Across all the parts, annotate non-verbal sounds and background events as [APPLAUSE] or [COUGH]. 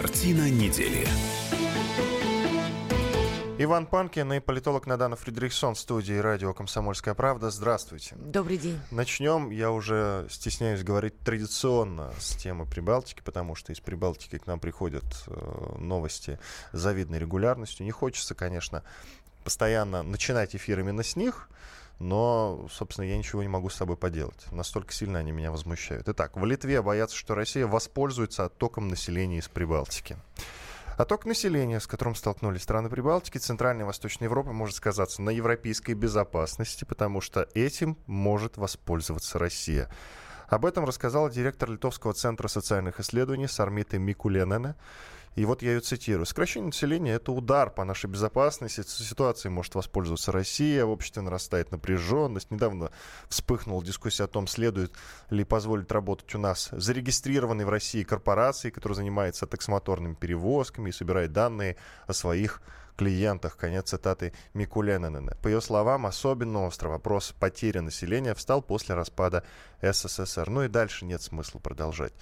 Картина недели. Иван Панкин и политолог Надана Фредериксон в студии радио «Комсомольская правда». Здравствуйте. Добрый день. Начнем, я уже стесняюсь говорить традиционно с темы Прибалтики, потому что из Прибалтики к нам приходят э, новости с завидной регулярностью. Не хочется, конечно, постоянно начинать эфир именно с них, но, собственно, я ничего не могу с собой поделать. Настолько сильно они меня возмущают. Итак, в Литве боятся, что Россия воспользуется оттоком населения из Прибалтики. Отток населения, с которым столкнулись страны Прибалтики, Центральной и Восточной Европы, может сказаться на европейской безопасности, потому что этим может воспользоваться Россия. Об этом рассказал директор Литовского центра социальных исследований Сармита Микуленена. И вот я ее цитирую. Сокращение населения – это удар по нашей безопасности. Ситуацией может воспользоваться Россия. В обществе нарастает напряженность. Недавно вспыхнула дискуссия о том, следует ли позволить работать у нас зарегистрированной в России корпорации, которая занимается таксомоторными перевозками и собирает данные о своих клиентах. Конец цитаты Микулененена. По ее словам, особенно острый вопрос потери населения встал после распада СССР. Ну и дальше нет смысла продолжать.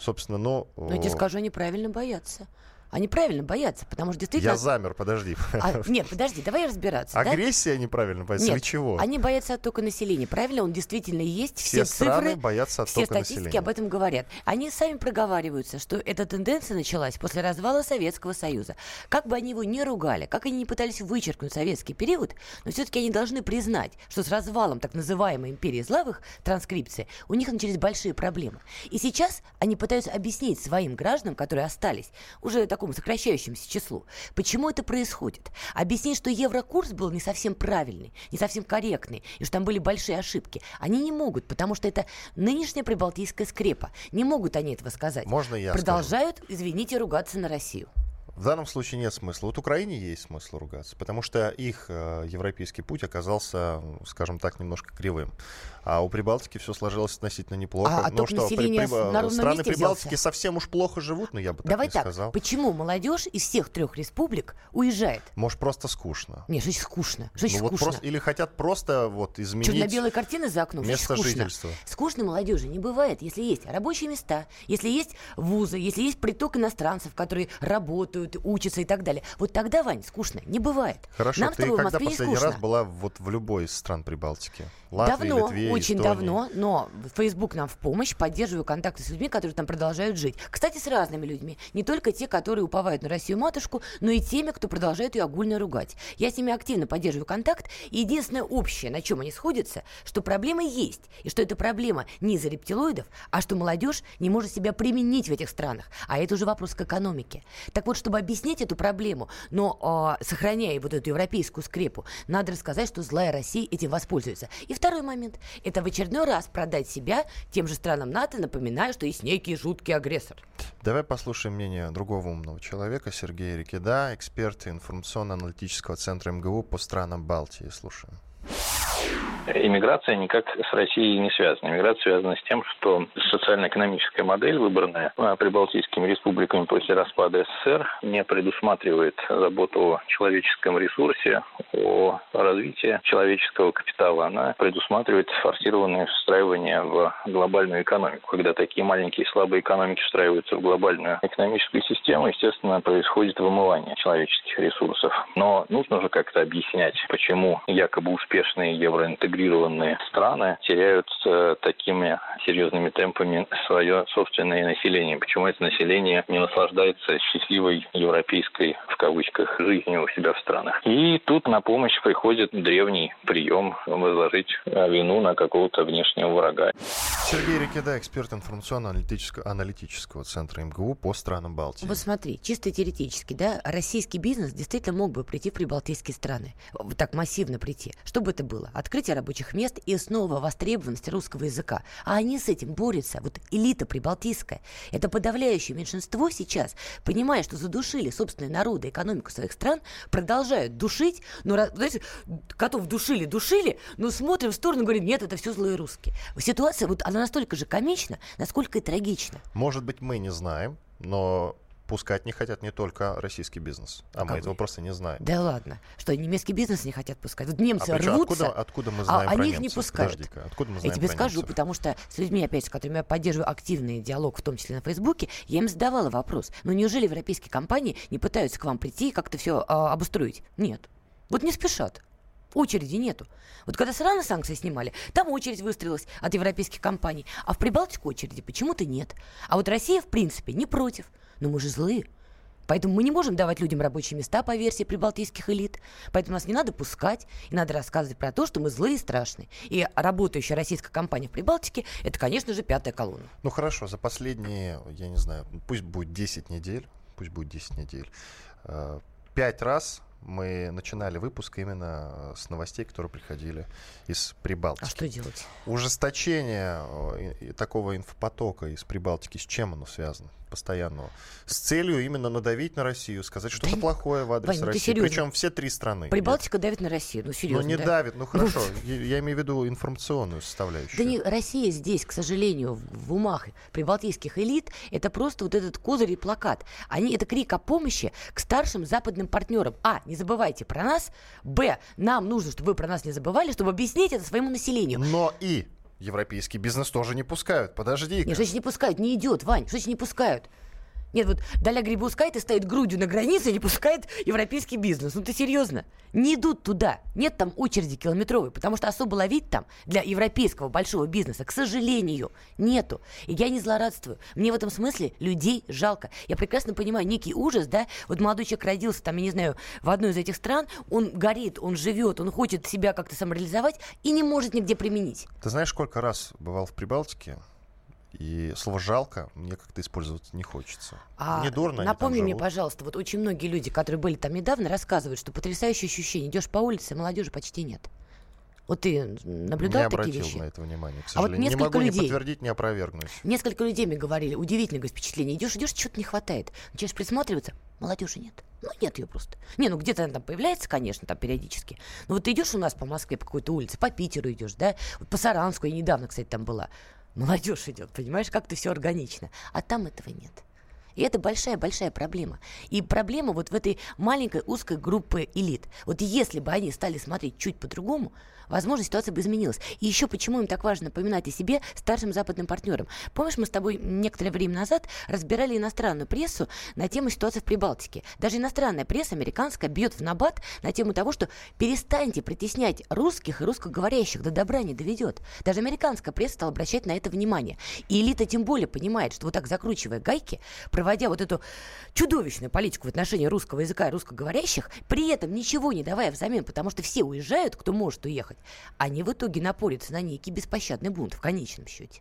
Собственно, но... Но я тебе скажу, они правильно боятся. Они правильно боятся, потому что действительно... Я замер, подожди. А, [LAUGHS] нет, подожди, давай разбираться. Агрессия да? они правильно боятся нет, чего? они боятся оттока населения. Правильно, он действительно есть. Все, все страны цифры, боятся оттока все статистики населения. об этом говорят. Они сами проговариваются, что эта тенденция началась после развала Советского Союза. Как бы они его не ругали, как они не пытались вычеркнуть советский период, но все-таки они должны признать, что с развалом так называемой империи славых транскрипции у них начались большие проблемы. И сейчас они пытаются объяснить своим гражданам, которые остались, уже такому сокращающемуся числу. Почему это происходит? Объяснить, что еврокурс был не совсем правильный, не совсем корректный, и что там были большие ошибки. Они не могут, потому что это нынешняя прибалтийская скрепа. Не могут они этого сказать. Можно я Продолжают, скажу? извините, ругаться на Россию. В данном случае нет смысла. Вот Украине есть смысл ругаться, потому что их э, европейский путь оказался, скажем так, немножко кривым. А у Прибалтики все сложилось относительно неплохо. А, ну что, при, при, на страны Прибалтики взялся? совсем уж плохо живут, но я бы так Давай не так, сказал. почему молодежь из всех трех республик уезжает? Может, просто скучно. Не, что скучно? Что ну, вот скучно? Просто, или хотят просто вот изменить Черно-белые картины за окном? место скучно. жительства. Скучно молодежи не бывает, если есть рабочие места, если есть вузы, если есть приток иностранцев, которые работают, учатся и так далее. Вот тогда, Вань, скучно не бывает. Хорошо, Нам ты в когда Москве не последний скучно. раз была вот в любой из стран Прибалтики? Латвии, давно, Литве, очень Эстонии. давно, но Facebook нам в помощь, поддерживаю контакты с людьми, которые там продолжают жить. Кстати, с разными людьми. Не только те, которые уповают на Россию-матушку, но и теми, кто продолжает ее огульно ругать. Я с ними активно поддерживаю контакт. И единственное общее, на чем они сходятся, что проблема есть. И что эта проблема не из-за рептилоидов, а что молодежь не может себя применить в этих странах. А это уже вопрос к экономике. Так вот, чтобы объяснить эту проблему, но э, сохраняя вот эту европейскую скрепу, надо рассказать, что злая Россия этим воспользуется. И второй момент. Это в очередной раз продать себя тем же странам НАТО, напоминая, что есть некий жуткий агрессор. Давай послушаем мнение другого умного человека, Сергея Рикида, эксперта информационно-аналитического центра МГУ по странам Балтии. Слушаем. Иммиграция никак с Россией не связана. Иммиграция связана с тем, что социально-экономическая модель, выбранная прибалтийскими республиками после распада СССР, не предусматривает заботу о человеческом ресурсе, о развитии человеческого капитала. Она предусматривает форсированное встраивание в глобальную экономику. Когда такие маленькие слабые экономики встраиваются в глобальную экономическую систему, естественно, происходит вымывание человеческих ресурсов. Но нужно же как-то объяснять, почему якобы успешные евроинтегрированные страны теряют э, такими серьезными темпами свое собственное население. Почему это население не наслаждается счастливой европейской, в кавычках, жизнью у себя в странах. И тут на помощь приходит древний прием возложить вину на какого-то внешнего врага. Сергей Рикеда, эксперт информационно-аналитического аналитического центра МГУ по странам Балтии. Вот смотри, чисто теоретически, да, российский бизнес действительно мог бы прийти в прибалтийские страны, вот так массивно прийти. Что бы это было? Открытие рабочих мест и снова востребованность русского языка. А они с этим борются. Вот элита прибалтийская. Это подавляющее меньшинство сейчас, понимая, что задушили собственные народы, экономику своих стран, продолжают душить, но, знаете, котов душили, душили, но смотрим в сторону и говорим, нет, это все злые русские. Ситуация, вот она настолько же комична, насколько и трагична. Может быть, мы не знаем, но пускать не хотят не только российский бизнес, а, а мы этого просто не знаем. Да ладно, что немецкий бизнес не хотят пускать? Вот немцы а рвутся, откуда, откуда мы знаем а про они немцев? их не пускают. откуда мы знаем я тебе про скажу, немцев? потому что с людьми, опять, с которыми я поддерживаю активный диалог, в том числе на Фейсбуке, я им задавала вопрос, ну неужели европейские компании не пытаются к вам прийти и как-то все а, обустроить? Нет. Вот не спешат. Очереди нету. Вот когда сразу санкции снимали, там очередь выстроилась от европейских компаний, а в Прибалтику очереди почему-то нет. А вот Россия, в принципе, не против. Но мы же злые. Поэтому мы не можем давать людям рабочие места по версии прибалтийских элит. Поэтому нас не надо пускать, и надо рассказывать про то, что мы злые и страшные. И работающая российская компания в Прибалтике – это, конечно же, пятая колонна. Ну хорошо, за последние, я не знаю, пусть будет 10 недель, пусть будет 10 недель, э, пять раз мы начинали выпуск именно э, с новостей, которые приходили из Прибалтики. А что делать? Ужесточение э, такого инфопотока из Прибалтики, с чем оно связано? Постоянного, с целью именно надавить на Россию, сказать что-то да плохое в адрес Вань, ну России. Причем все три страны. Прибалтика нет. давит на Россию, ну серьезно. Ну не да? давит, ну хорошо, я, имею в виду информационную составляющую. Да не, Россия здесь, к сожалению, в умах прибалтийских элит, это просто вот этот козырь и плакат. Они, это крик о помощи к старшим западным партнерам. А, не забывайте про нас. Б, нам нужно, чтобы вы про нас не забывали, чтобы объяснить это своему населению. Но и Европейский бизнес тоже не пускают. Подожди. Нет, что значит не пускают? Не идет, Вань. Что значит не пускают? Нет, вот Даля Грибускайте стоит грудью на границе и не пускает европейский бизнес. Ну ты серьезно? Не идут туда. Нет там очереди километровой, потому что особо ловить там для европейского большого бизнеса, к сожалению, нету. И я не злорадствую. Мне в этом смысле людей жалко. Я прекрасно понимаю некий ужас, да? Вот молодой человек родился там, я не знаю, в одной из этих стран, он горит, он живет, он хочет себя как-то самореализовать и не может нигде применить. Ты знаешь, сколько раз бывал в Прибалтике? И слово «жалко» мне как-то использовать не хочется. А не дурно Напомни мне, пожалуйста, вот очень многие люди, которые были там недавно, рассказывают, что потрясающее ощущение. Идешь по улице, молодежи почти нет. Вот ты наблюдал не такие вещи? на это внимание, к сожалению. А вот несколько не могу людей, не подтвердить, не опровергнуть. Несколько людей мне говорили, удивительное впечатление. Идешь, идешь, что-то не хватает. Начинаешь присматриваться, молодежи нет. Ну, нет ее просто. Не, ну где-то она там появляется, конечно, там периодически. Но вот ты идешь у нас по Москве по какой-то улице, по Питеру идешь, да, вот по Саранску, я недавно, кстати, там была молодежь идет, понимаешь, как-то все органично. А там этого нет. И это большая-большая проблема. И проблема вот в этой маленькой узкой группе элит. Вот если бы они стали смотреть чуть по-другому, возможно, ситуация бы изменилась. И еще почему им так важно напоминать о себе старшим западным партнерам. Помнишь, мы с тобой некоторое время назад разбирали иностранную прессу на тему ситуации в Прибалтике. Даже иностранная пресса, американская, бьет в набат на тему того, что перестаньте притеснять русских и русскоговорящих, до добра не доведет. Даже американская пресса стала обращать на это внимание. И элита тем более понимает, что вот так закручивая гайки, проводя вот эту чудовищную политику в отношении русского языка и русскоговорящих, при этом ничего не давая взамен, потому что все уезжают, кто может уехать, они в итоге напорятся на некий беспощадный бунт в конечном счете.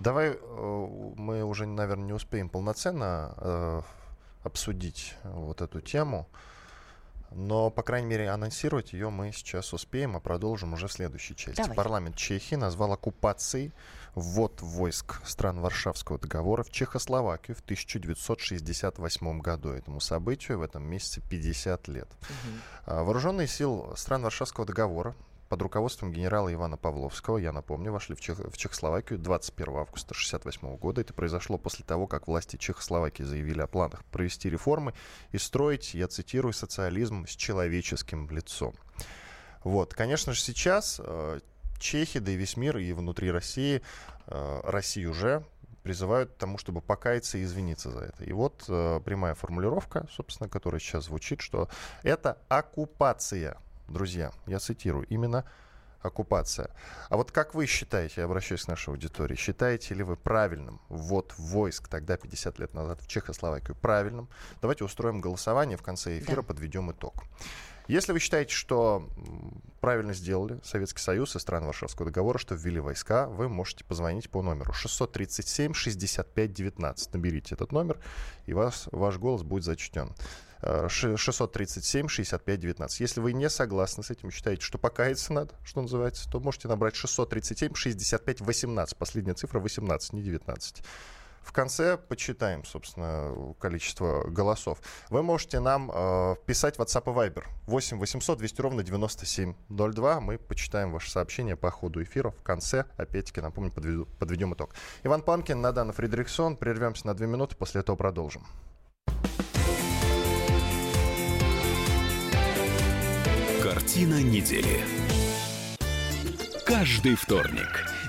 Давай э, мы уже, наверное, не успеем полноценно э, обсудить вот эту тему. Но, по крайней мере, анонсировать ее мы сейчас успеем, а продолжим уже в следующей части. Давай. Парламент Чехии назвал оккупацией ввод войск стран Варшавского договора в Чехословакию в 1968 году. Этому событию в этом месяце 50 лет. Угу. Вооруженные силы стран Варшавского договора под руководством генерала Ивана Павловского, я напомню, вошли в, Чех... в Чехословакию 21 августа 1968 года. Это произошло после того, как власти Чехословакии заявили о планах провести реформы и строить, я цитирую, социализм с человеческим лицом. Вот, конечно же, сейчас э, Чехи, да и весь мир, и внутри России, э, Россию уже призывают к тому, чтобы покаяться и извиниться за это. И вот э, прямая формулировка, собственно, которая сейчас звучит, что это оккупация друзья, я цитирую, именно оккупация. А вот как вы считаете, я обращаюсь к нашей аудитории, считаете ли вы правильным ввод войск тогда, 50 лет назад, в Чехословакию правильным? Давайте устроим голосование, в конце эфира да. подведем итог. Если вы считаете, что правильно сделали Советский Союз и страны Варшавского договора, что ввели войска, вы можете позвонить по номеру 637-65-19. Наберите этот номер, и вас, ваш голос будет зачтен. 637 65 19. Если вы не согласны с этим, считаете, что покаяться надо, что называется, то можете набрать 637 65 18. Последняя цифра 18, не 19. В конце почитаем, собственно, количество голосов. Вы можете нам э, писать WhatsApp и Viber 8 800 200 ровно 9702. Мы почитаем ваше сообщение по ходу эфира. В конце, опять-таки, напомню, подведу, подведем итог. Иван Панкин, Надана Фредериксон. Прервемся на 2 минуты, после этого продолжим. Картина недели. Каждый вторник –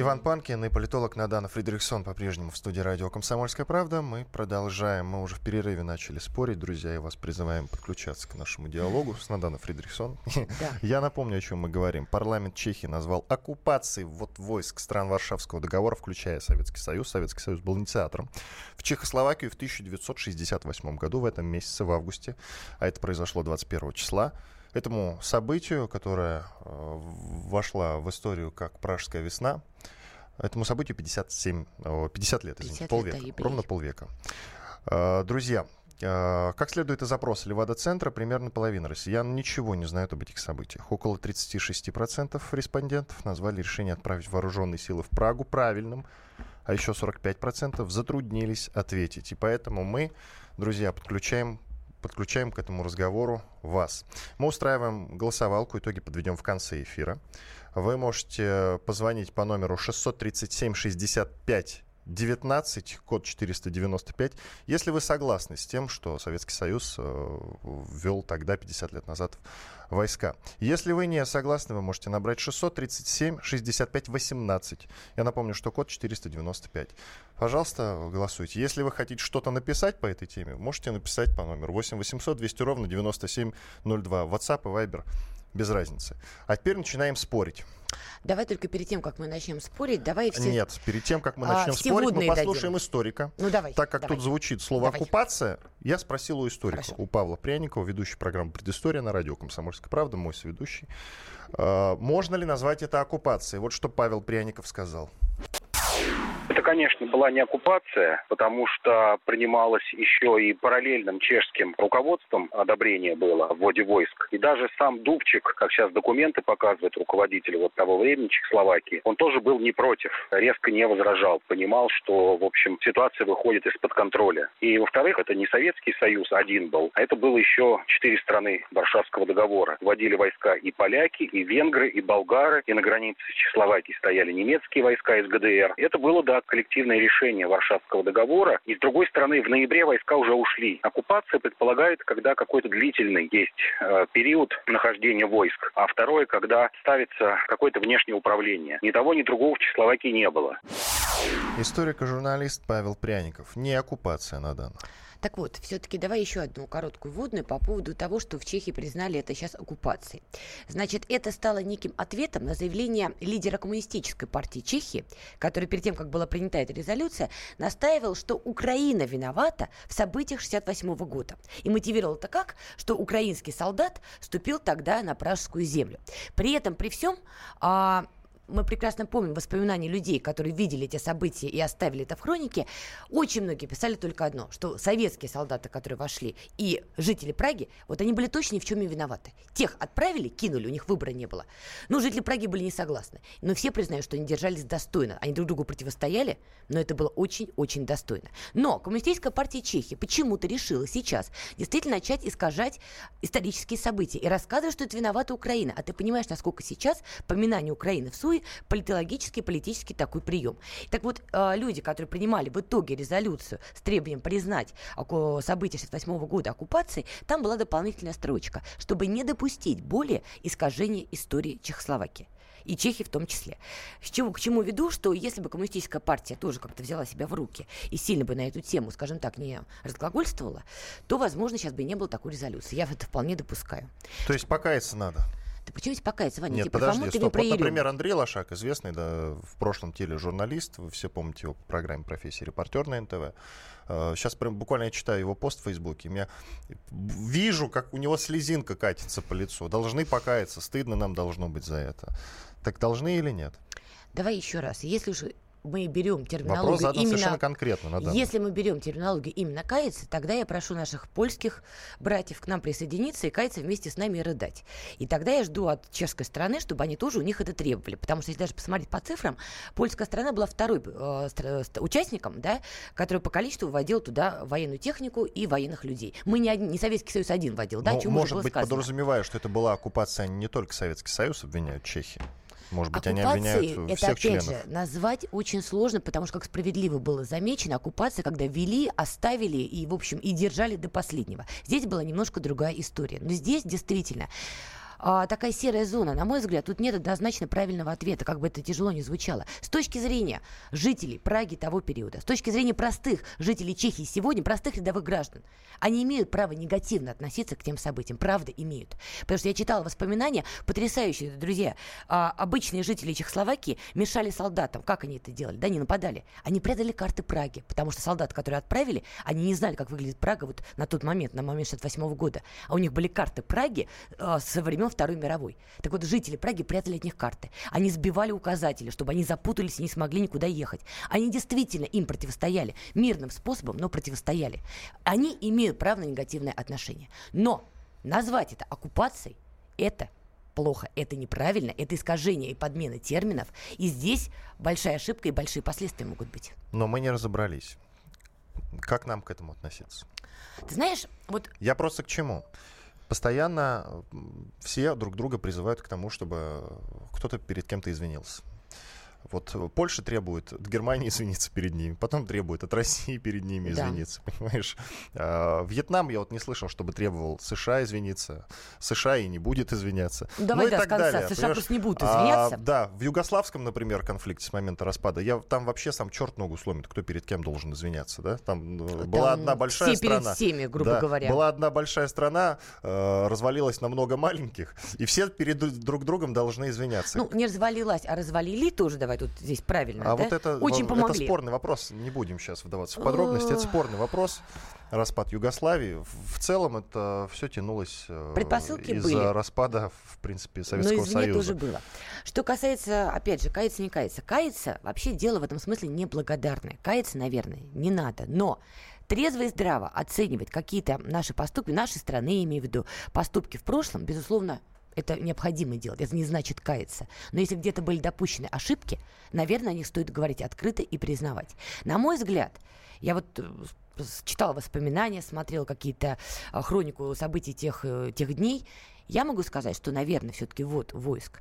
Иван Панкин и политолог Надана Фредериксон по-прежнему в студии радио «Комсомольская правда». Мы продолжаем. Мы уже в перерыве начали спорить, друзья, и вас призываем подключаться к нашему диалогу с Наданой Фредериксон. [LAUGHS] Да. Я напомню, о чем мы говорим. Парламент Чехии назвал оккупацией вот войск стран Варшавского договора, включая Советский Союз. Советский Союз был инициатором. В Чехословакию в 1968 году, в этом месяце, в августе, а это произошло 21 числа, этому событию, которое э, вошла в историю как Пражская весна, этому событию 57, 50 лет, извините, 50 полвека, лет, ровно полвека. Э, друзья, э, как следует из опроса Левада-центра, примерно половина россиян ничего не знают об этих событиях. Около 36% респондентов назвали решение отправить вооруженные силы в Прагу правильным, а еще 45% затруднились ответить. И поэтому мы, друзья, подключаем подключаем к этому разговору вас. Мы устраиваем голосовалку, итоги подведем в конце эфира. Вы можете позвонить по номеру 637 65 19, код 495, если вы согласны с тем, что Советский Союз э, ввел тогда, 50 лет назад, войска. Если вы не согласны, вы можете набрать 637 65 18. Я напомню, что код 495. Пожалуйста, голосуйте. Если вы хотите что-то написать по этой теме, можете написать по номеру 8 800 200 ровно 9702. WhatsApp и Viber без разницы. А теперь начинаем спорить. Давай только перед тем, как мы начнем спорить, давай все... Нет, перед тем, как мы а, начнем а, спорить, мы послушаем дадим. историка. Ну давай. Так как давай. тут звучит слово давай. «оккупация», я спросил у историка, Хорошо. у Павла Пряникова, ведущий программы «Предыстория» на радио «Комсомольская правда», мой соведущий. А, можно ли назвать это оккупацией? Вот что Павел Пряников сказал. Это, конечно, была не оккупация, потому что принималось еще и параллельным чешским руководством одобрение было в вводе войск. И даже сам Дубчик, как сейчас документы показывают руководитель вот того времени Чехословакии, он тоже был не против, резко не возражал, понимал, что, в общем, ситуация выходит из-под контроля. И, во-вторых, это не Советский Союз один был, а это было еще четыре страны Варшавского договора. Вводили войска и поляки, и венгры, и болгары, и на границе с Чехословакией стояли немецкие войска из ГДР. Это было, да, коллективное решение Варшавского договора. И с другой стороны, в ноябре войска уже ушли. Оккупация предполагает, когда какой-то длительный есть э, период нахождения войск. А второе, когда ставится какое-то внешнее управление. Ни того, ни другого в Чехословакии не было. Историк и журналист Павел Пряников. Не оккупация на данных. Так вот, все-таки давай еще одну короткую вводную по поводу того, что в Чехии признали это сейчас оккупацией. Значит, это стало неким ответом на заявление лидера коммунистической партии Чехии, который перед тем, как была принята эта резолюция, настаивал, что Украина виновата в событиях 68 года. И мотивировал это как, что украинский солдат вступил тогда на пражскую землю. При этом, при всем, а, мы прекрасно помним воспоминания людей, которые видели эти события и оставили это в хронике, очень многие писали только одно, что советские солдаты, которые вошли, и жители Праги, вот они были точно ни в чем не виноваты. Тех отправили, кинули, у них выбора не было. Но жители Праги были не согласны. Но все признают, что они держались достойно. Они друг другу противостояли, но это было очень-очень достойно. Но Коммунистическая партия Чехии почему-то решила сейчас действительно начать искажать исторические события и рассказывать, что это виновата Украина. А ты понимаешь, насколько сейчас поминание Украины в Суе такой политологический, политический такой прием. Так вот, э, люди, которые принимали в итоге резолюцию с требованием признать события 68 года оккупации, там была дополнительная строчка, чтобы не допустить более искажения истории Чехословакии и Чехии в том числе. С чего, к чему веду, что если бы коммунистическая партия тоже как-то взяла себя в руки и сильно бы на эту тему, скажем так, не разглагольствовала, то, возможно, сейчас бы не было такой резолюции. Я это вполне допускаю. То есть покаяться надо? Да почему здесь покаяться, Ваня? Нет, Типа, подожди, ты стоп. Вот, например, Андрей Лошак, известный да, в прошлом тележурналист, вы все помните его по программе «Профессия репортер» на НТВ. Сейчас прям буквально я читаю его пост в Фейсбуке, я вижу, как у него слезинка катится по лицу. Должны покаяться, стыдно нам должно быть за это. Так должны или нет? Давай еще раз. Если уж мы берем Вопрос терминологию совершенно именно... конкретно. На данный. Если мы берем терминологию именно каяться, тогда я прошу наших польских братьев к нам присоединиться и каяться вместе с нами и рыдать. И тогда я жду от чешской стороны, чтобы они тоже у них это требовали. Потому что если даже посмотреть по цифрам, польская страна была второй э, ст- участником, да, который по количеству вводил туда военную технику и военных людей. Мы не, один- не Советский Союз один вводил, да, Ну, может быть, сказано. подразумевая, что это была оккупация, не только Советский Союз обвиняют Чехии. Может быть, они Оккупацией обвиняют это всех опять членов. же назвать очень сложно, потому что, как справедливо было замечено, оккупация, когда вели, оставили и, в общем, и держали до последнего. Здесь была немножко другая история. Но здесь действительно а, такая серая зона. На мой взгляд, тут нет однозначно правильного ответа, как бы это тяжело ни звучало. С точки зрения жителей Праги того периода, с точки зрения простых жителей Чехии сегодня, простых рядовых граждан, они имеют право негативно относиться к тем событиям. Правда, имеют. Потому что я читала воспоминания, потрясающие, друзья. А, обычные жители Чехословакии мешали солдатам. Как они это делали? Да, не нападали. Они прятали карты Праги, потому что солдаты, которые отправили, они не знали, как выглядит Прага вот на тот момент, на момент 68 года. А у них были карты Праги э, со времен Второй мировой. Так вот, жители Праги прятали от них карты. Они сбивали указатели, чтобы они запутались и не смогли никуда ехать. Они действительно им противостояли мирным способом, но противостояли. Они имеют право на негативное отношение. Но назвать это оккупацией, это плохо, это неправильно, это искажение и подмена терминов. И здесь большая ошибка и большие последствия могут быть. Но мы не разобрались. Как нам к этому относиться? Ты знаешь, вот Я просто к чему? Постоянно все друг друга призывают к тому, чтобы кто-то перед кем-то извинился. Вот Польша требует от Германии [LAUGHS] извиниться перед ними, потом требует от России перед ними Да. извиниться, понимаешь? А, Вьетнам я вот не слышал, чтобы требовал США извиниться. США и не будет извиняться. Ну, давай, ну, и да, с так конца. далее, США понимаешь? просто не будут А, извиняться. да, в югославском, например, конфликте с момента распада, я там вообще сам черт ногу сломит, кто перед кем должен извиняться, да? Там э, была Там одна большая все перед страна. всеми, грубо Да, говоря. Была одна большая страна, э, развалилась на много маленьких, и все перед друг другом должны извиняться. Ну, не развалилась, а развалили тоже, давай тут здесь правильно, а да? вот это, Очень помогли. это спорный вопрос. Не будем сейчас вдаваться в подробности. Это спорный вопрос. Распад Югославии. В- целом это все тянулось э, Предпосылки из-за были. распада, в принципе, Но Советского извне Союза. тоже было. Что касается, опять же, каяться, не каяться. Каяться вообще дело в этом смысле неблагодарное. Каяться, наверное, не надо. Но трезво и здраво оценивать какие-то наши поступки, нашей страны, имею в виду, поступки в прошлом, безусловно, это необходимо делать. Это не значит каяться. Но если где-то были допущены ошибки, наверное, о них стоит говорить открыто и признавать. На мой взгляд, я вот э, читала воспоминания, смотрела какие-то а, хронику событий тех, э, тех дней, я могу сказать, что, наверное, все-таки вот войск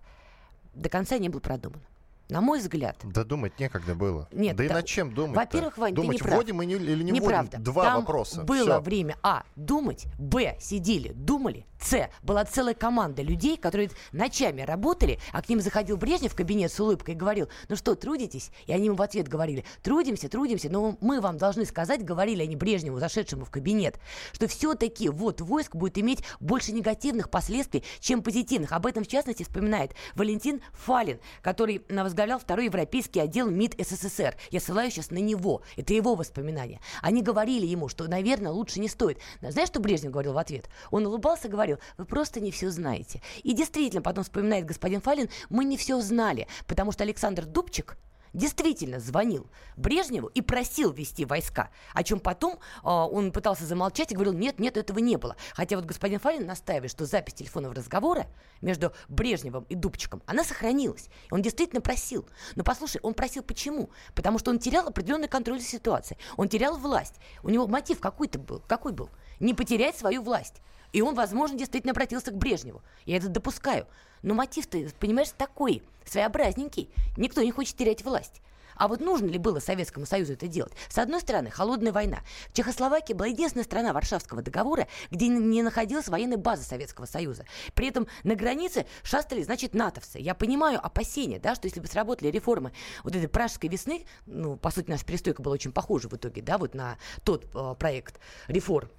до конца не был продуман. На мой взгляд, Да думать некогда было. Нет, да и да, над чем думать во-первых, Вань, ты думать, не прав. вводим или не неправда. вводим? Два Там вопроса. было Всё. время А. Думать, Б. Сидели, думали, С. Была целая команда людей, которые ночами работали, а к ним заходил Брежнев в кабинет с улыбкой и говорил, ну что, трудитесь? И они ему в ответ говорили, трудимся, трудимся, но мы вам должны сказать, говорили они Брежневу, зашедшему в кабинет, что все-таки вот войск будет иметь больше негативных последствий, чем позитивных. Об этом, в частности, вспоминает Валентин Фалин, который а, возглавлял второй европейский отдел МИД СССР. Я ссылаюсь сейчас на него. Это его воспоминания. Они говорили ему, что, наверное, лучше не стоит. Знаешь, что Брежнев говорил в ответ? Он улыбался и говорил, вы просто не все знаете. И действительно, потом вспоминает господин Фалин, мы не все знали, потому что Александр Дубчик, действительно звонил Брежневу и просил вести войска, о чем потом а, он пытался замолчать и говорил, нет, нет, этого не было. Хотя вот господин Фалин настаивает, что запись телефонного разговора между Брежневым и Дубчиком, она сохранилась. Он действительно просил. Но послушай, он просил почему? Потому что он терял определенный контроль за ситуацией. Он терял власть. У него мотив какой-то был. Какой был? Не потерять свою власть. И он, возможно, действительно обратился к Брежневу. Я это допускаю. Но мотив-то, понимаешь, такой, своеобразненький. Никто не хочет терять власть. А вот нужно ли было Советскому Союзу это делать? С одной стороны, холодная война. Чехословакия была единственная страна Варшавского договора, где не находилась военной базы Советского Союза. При этом на границе шастали, значит, натовцы. Я понимаю опасения, да, что если бы сработали реформы вот этой пражской весны, ну, по сути, наша перестройка была очень похожа в итоге, да, вот на тот э, проект реформ,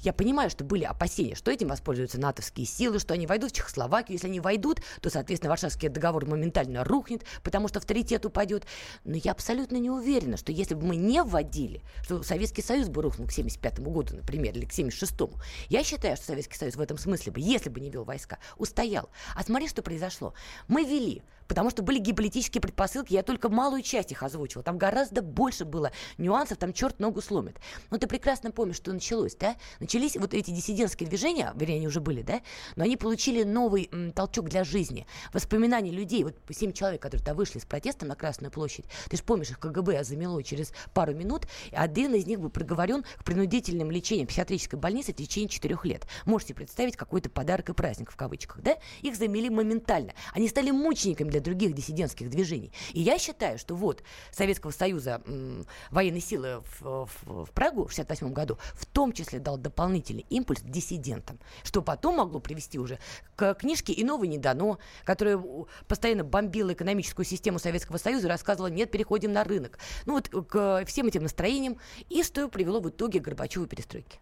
я понимаю, что были опасения, что этим воспользуются натовские силы, что они войдут в Чехословакию. Если они войдут, то, соответственно, Варшавский договор моментально рухнет, потому что авторитет упадет. Но я абсолютно не уверена, что если бы мы не вводили, что Советский Союз бы рухнул к 1975 году, например, или к 1976. Я считаю, что Советский Союз в этом смысле бы, если бы не вел войска, устоял. А смотри, что произошло. Мы вели потому что были геополитические предпосылки, я только малую часть их озвучила. Там гораздо больше было нюансов, там черт ногу сломит. Но ты прекрасно помнишь, что началось, да? Начались вот эти диссидентские движения, вернее, они уже были, да? Но они получили новый м, толчок для жизни. Воспоминания людей, вот семь человек, которые то вышли с протестом на Красную площадь, ты же помнишь, их КГБ замело через пару минут, и один из них был приговорен к принудительным лечениям в психиатрической больнице в течение четырех лет. Можете представить какой-то подарок и праздник в кавычках, да? Их замели моментально. Они стали мучениками для других диссидентских движений. И я считаю, что вот Советского Союза м, военные силы в, в, в Прагу в 1968 году в том числе дал дополнительный импульс диссидентам, что потом могло привести уже к книжке «Иного не дано», которая постоянно бомбила экономическую систему Советского Союза и рассказывала «нет, переходим на рынок». Ну вот к всем этим настроениям и что привело в итоге к Горбачеву перестройке.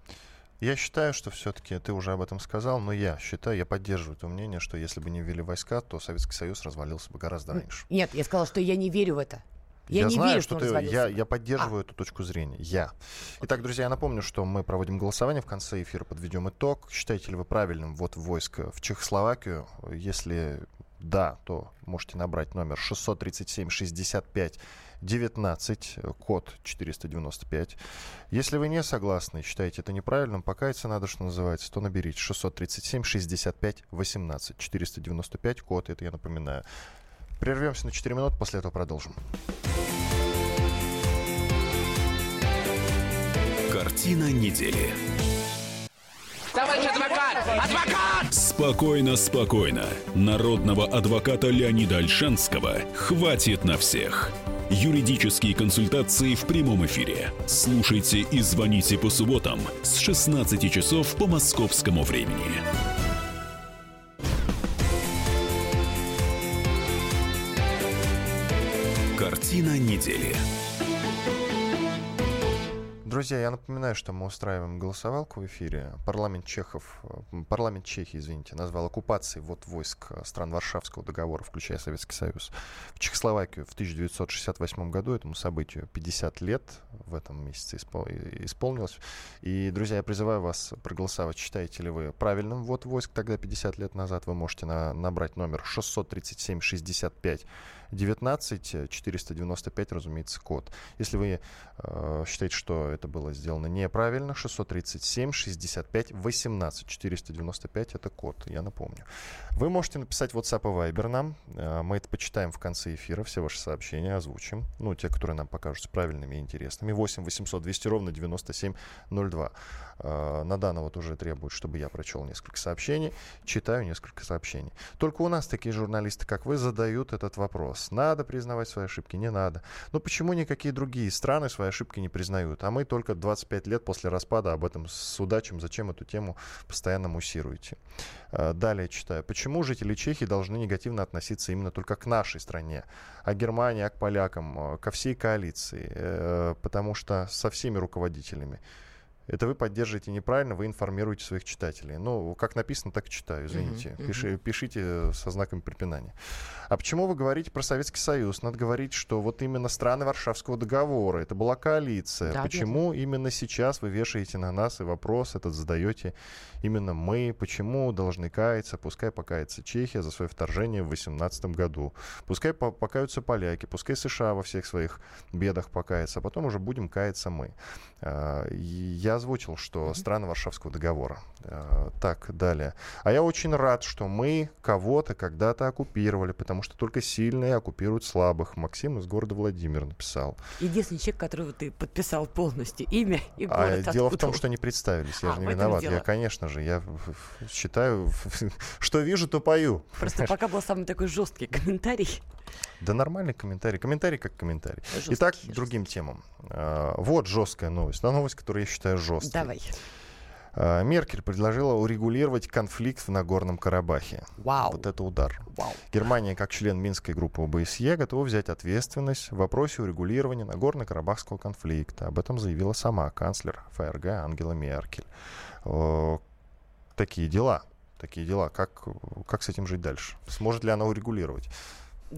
Я считаю, что все-таки ты уже об этом сказал, но я считаю, я поддерживаю то мнение, что если бы не ввели войска, то Советский Союз развалился бы гораздо раньше. Нет, я сказала, что я не верю в это. Я, я не знаю, верю, что, что ты, я, я поддерживаю а. эту точку зрения. Я. Итак, друзья, я напомню, что мы проводим голосование. В конце эфира подведем итог. Считаете ли вы правильным вот войск в Чехословакию? Если да, то можете набрать номер 637 65 19, код 495. Если вы не согласны, считаете это неправильным, покаяться надо, что называется, то наберите 637 65 18 495, код, это я напоминаю. Прервемся на 4 минуты, после этого продолжим. Картина недели. Товарищ адвокат! Адвокат! Спокойно, спокойно. Народного адвоката Леонида Альшанского хватит на всех. Юридические консультации в прямом эфире. Слушайте и звоните по субботам с 16 часов по московскому времени. Картина недели. Друзья, я напоминаю, что мы устраиваем голосовалку в эфире. Парламент Чехов, э, парламент Чехии, извините, назвал оккупацией вот войск э, стран Варшавского договора, включая Советский Союз, в Чехословакию в 1968 году. Этому событию 50 лет в этом месяце исполнилось. И, друзья, я призываю вас проголосовать. Считаете ли вы правильным вот войск тогда 50 лет назад? Вы можете на, набрать номер 637 65 19 495, разумеется, код. Если вы э, считаете, что это было сделано неправильно, 637 65 18 495 это код, я напомню. Вы можете написать WhatsApp и Viber нам. Э, мы это почитаем в конце эфира, все ваши сообщения озвучим. Ну, те, которые нам покажутся правильными и интересными. 8 800 200 ровно 9702. Э, Надана вот уже требует, чтобы я прочел несколько сообщений. Читаю несколько сообщений. Только у нас такие журналисты, как вы, задают этот вопрос. Надо признавать свои ошибки, не надо. Но почему никакие другие страны свои ошибки не признают? А мы только 25 лет после распада об этом судачим. Зачем эту тему постоянно муссируете? Э, далее читаю. Почему жители Чехии должны негативно относиться именно только к нашей стране, а Германии, а к полякам, э, ко всей коалиции? Потому что со всеми руководителями это вы поддерживаете неправильно, вы информируете своих читателей. Ну, как написано, так и читаю, извините. Uh-huh, uh-huh. Пиши, пишите со знаком препинания. А почему вы говорите про Советский Союз? Надо говорить, что вот именно страны Варшавского договора, это была коалиция. Да, почему верно. именно сейчас вы вешаете на нас и вопрос этот задаете именно мы? Почему должны каяться? Пускай покается Чехия за свое вторжение в 18 году. Пускай покаются поляки, пускай США во всех своих бедах покается, а потом уже будем каяться мы. А, я озвучил, что страны Варшавского договора. А, так, далее. А я очень рад, что мы кого-то когда-то оккупировали, потому что только сильные оккупируют слабых. Максим из города Владимир написал. Единственный человек, которого ты подписал полностью имя и город. А дело в том, что не представились. Я а, же не виноват. Я, конечно же, я считаю, что вижу, то пою. Просто пока был самый такой жесткий комментарий. Да нормальный комментарий. Комментарий как комментарий. Жесткий, Итак, к другим темам. А, вот жесткая новость. На новость, которую я считаю жесткой. Давай. А, Меркель предложила урегулировать конфликт в Нагорном Карабахе. Вау. Вот это удар. Вау. Германия, как член Минской группы ОБСЕ, готова взять ответственность в вопросе урегулирования Нагорно-Карабахского конфликта. Об этом заявила сама канцлер ФРГ Ангела Меркель. Э, Такие дела. Такие дела. Как, как с этим жить дальше? Сможет ли она урегулировать?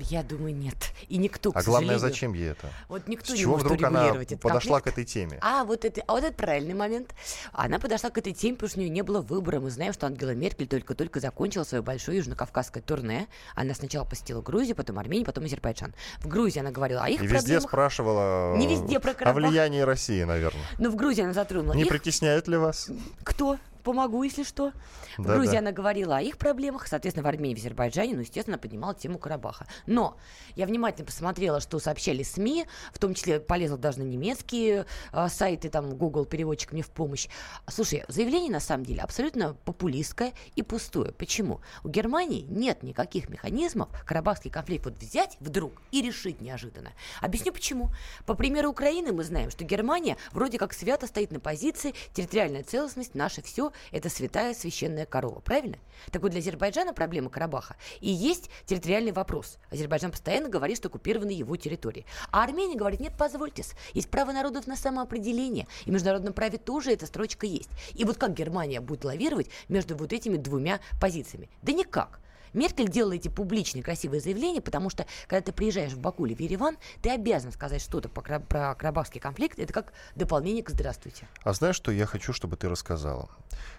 Я думаю, нет. И никто, к А главное, зачем ей это? Вот никто С не чего может вдруг она подошла конфликт. к этой теме? А вот, это, а вот это правильный момент. Она подошла к этой теме, потому что у нее не было выбора. Мы знаем, что Ангела Меркель только-только закончила свое большое южнокавказское турне. Она сначала посетила Грузию, потом Армению, потом Азербайджан. В Грузии она говорила о их И везде проблемах. спрашивала Не везде про о влиянии России, наверное. Но в Грузии она затронула Не их. притесняет ли вас? Кто? Помогу, если что. В Да-да. Грузии она говорила о их проблемах, соответственно, в Армении, в Азербайджане, ну, естественно, поднимала тему Карабаха. Но я внимательно посмотрела, что сообщали СМИ, в том числе полезла даже на немецкие а, сайты, там, Google переводчик мне в помощь. Слушай, заявление, на самом деле, абсолютно популистское и пустое. Почему? У Германии нет никаких механизмов Карабахский конфликт вот взять вдруг и решить неожиданно. Объясню почему. По примеру Украины мы знаем, что Германия вроде как свято стоит на позиции территориальная целостность, наше все, это святая священная корова, правильно? Так вот для Азербайджана проблема Карабаха и есть территориальный вопрос. Азербайджан постоянно говорит, что оккупированы его территории. А Армения говорит, нет, позвольте, есть право народов на самоопределение. И в международном праве тоже эта строчка есть. И вот как Германия будет лавировать между вот этими двумя позициями? Да никак. Меркель делала эти публичные красивые заявления, потому что, когда ты приезжаешь в Баку или в Ереван, ты обязан сказать что-то Кра- про Карабахский конфликт. Это как дополнение к «Здравствуйте». А знаешь, что я хочу, чтобы ты рассказала?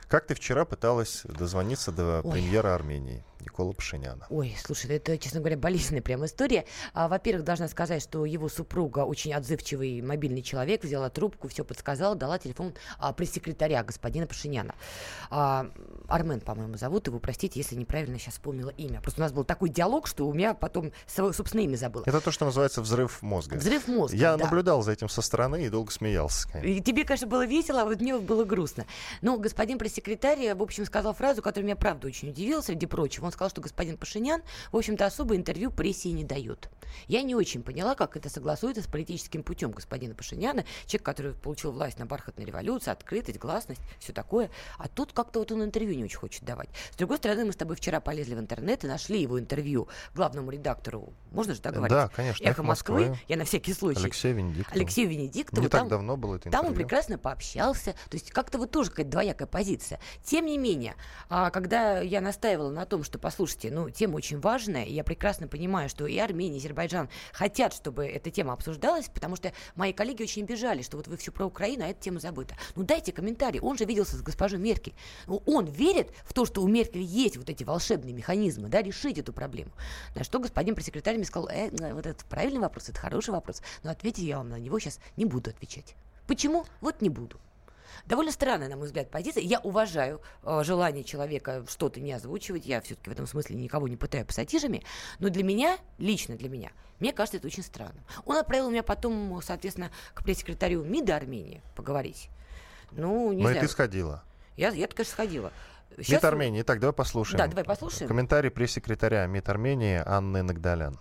Как ты вчера пыталась дозвониться до Ой. премьера Армении Никола Пашиняна? Ой, слушай, это, честно говоря, болезненная прям история. А, во-первых, должна сказать, что его супруга очень отзывчивый мобильный человек, взяла трубку, все подсказала, дала телефон а, пресс-секретаря господина Пашиняна. А, Армен, по-моему, зовут его, простите, если неправильно сейчас вспомнила имя. Просто у нас был такой диалог, что у меня потом свое собственное имя забыла. Это то, что называется взрыв мозга. Взрыв мозга, Я да. наблюдал за этим со стороны и долго смеялся. конечно. И тебе, конечно, было весело, а вот мне было грустно. Но господин пресс-секретарь, в общем, сказал фразу, которая меня, правда, очень удивила, среди прочего. Он сказал, что господин Пашинян, в общем-то, особо интервью прессе не дает. Я не очень поняла, как это согласуется с политическим путем господина Пашиняна, человек, который получил власть на бархатной революции, открытость, гласность, все такое. А тут как-то вот он интервью не очень хочет давать. С другой стороны, мы с тобой вчера полезли в интернет и нашли его интервью главному редактору, можно же так говорить? Да, конечно, Эхо «Эхо Москвы. Москвы». Я на всякий случай. Алексей Венедиктов. Алексею Венедиктову. Не так там- давно было это там он интервью. прекрасно пообщался. То есть как-то вот тоже какая-то двоякая позиция. Тем не менее, а, когда я настаивала на том, что, послушайте, ну, тема очень важная, и я прекрасно понимаю, что и Армения, и Азербайджан хотят, чтобы эта тема обсуждалась, потому что мои коллеги очень обижали, что вот вы все про Украину, а эта тема забыта. Ну, дайте комментарий. Он же виделся с госпожой Меркель. Ну, Он верит в то, что у Меркель есть вот эти волшебные механизмы, да, решить эту проблему. На что господин пресс-секретарь мне сказал, «Э, э, вот это правильный вопрос, это хороший вопрос, но ответить я вам на него сейчас не буду отвечать. Почему? Вот не буду. Довольно странная, на мой взгляд, позиция. Я уважаю э, желание человека что-то не озвучивать. Я все-таки в этом смысле никого не пытаю пассатижами. Но для меня, лично для меня, мне кажется, это очень странным. Он отправил меня потом, соответственно, к пресс-секретарю МИДа Армении поговорить. Ну, не Но и знаю. ты сходила. Я, я конечно, сходила. МИД Щас- Армении. Итак, давай послушаем. Да, давай послушаем. Комментарий пресс-секретаря МИД Армении Анны Нагдалян.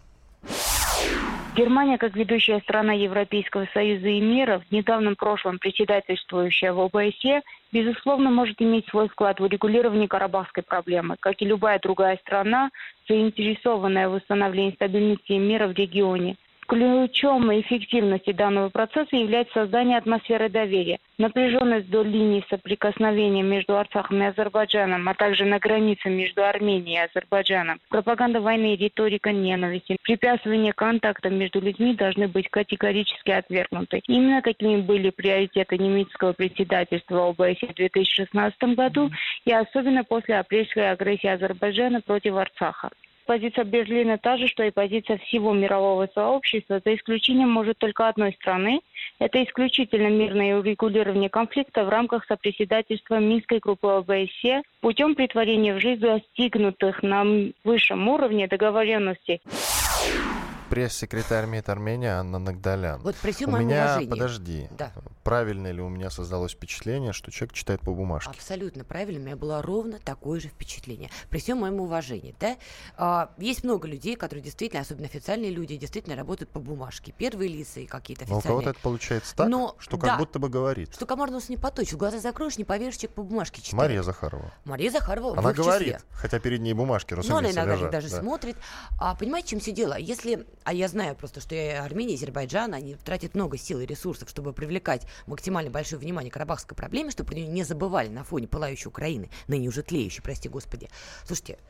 Германия, как ведущая страна Европейского Союза и мира, в недавнем прошлом председательствующая в ОБСЕ, безусловно, может иметь свой вклад в урегулирование карабахской проблемы, как и любая другая страна, заинтересованная в восстановлении стабильности мира в регионе. Ключом эффективности данного процесса является создание атмосферы доверия. Напряженность до линии соприкосновения между Арцахом и Азербайджаном, а также на границе между Арменией и Азербайджаном. Пропаганда войны и риторика ненависти, препятствование контактам между людьми должны быть категорически отвергнуты. Именно такими были приоритеты немецкого председательства ОБСЕ в 2016 году и особенно после апрельской агрессии Азербайджана против Арцаха. Позиция Берлина та же, что и позиция всего мирового сообщества, за исключением, может, только одной страны. Это исключительно мирное урегулирование конфликта в рамках сопредседательства Минской группы ОБСЕ путем притворения в жизнь достигнутых на высшем уровне договоренностей. Пресс-секретарь МИД Армении Анна Нагдалян. Вот при всем у меня, уважении. подожди, Да. правильно ли у меня создалось впечатление, что человек читает по бумажке? Абсолютно правильно. У меня было ровно такое же впечатление. При всем моем уважении. Да? А, есть много людей, которые действительно, особенно официальные люди, действительно работают по бумажке. Первые лица и какие-то Но у официальные. кого-то это получается так, Но, что да. как будто бы говорит. Что комар нос не поточил. Глаза закроешь, не поверишь, человек по бумажке читает. Мария Захарова. Мария Захарова Она их числе. говорит, хотя перед ней бумажки, Ну, она разумеется, иногда лежат, даже да. смотрит. А понимаете, чем все дело? Если, а я знаю просто, что Армения, Азербайджан, они тратят много сил и ресурсов, чтобы привлекать максимально большое внимание к карабахской проблеме, чтобы про нее не забывали на фоне пылающей Украины, ныне уже тлеющей, прости господи. Слушайте,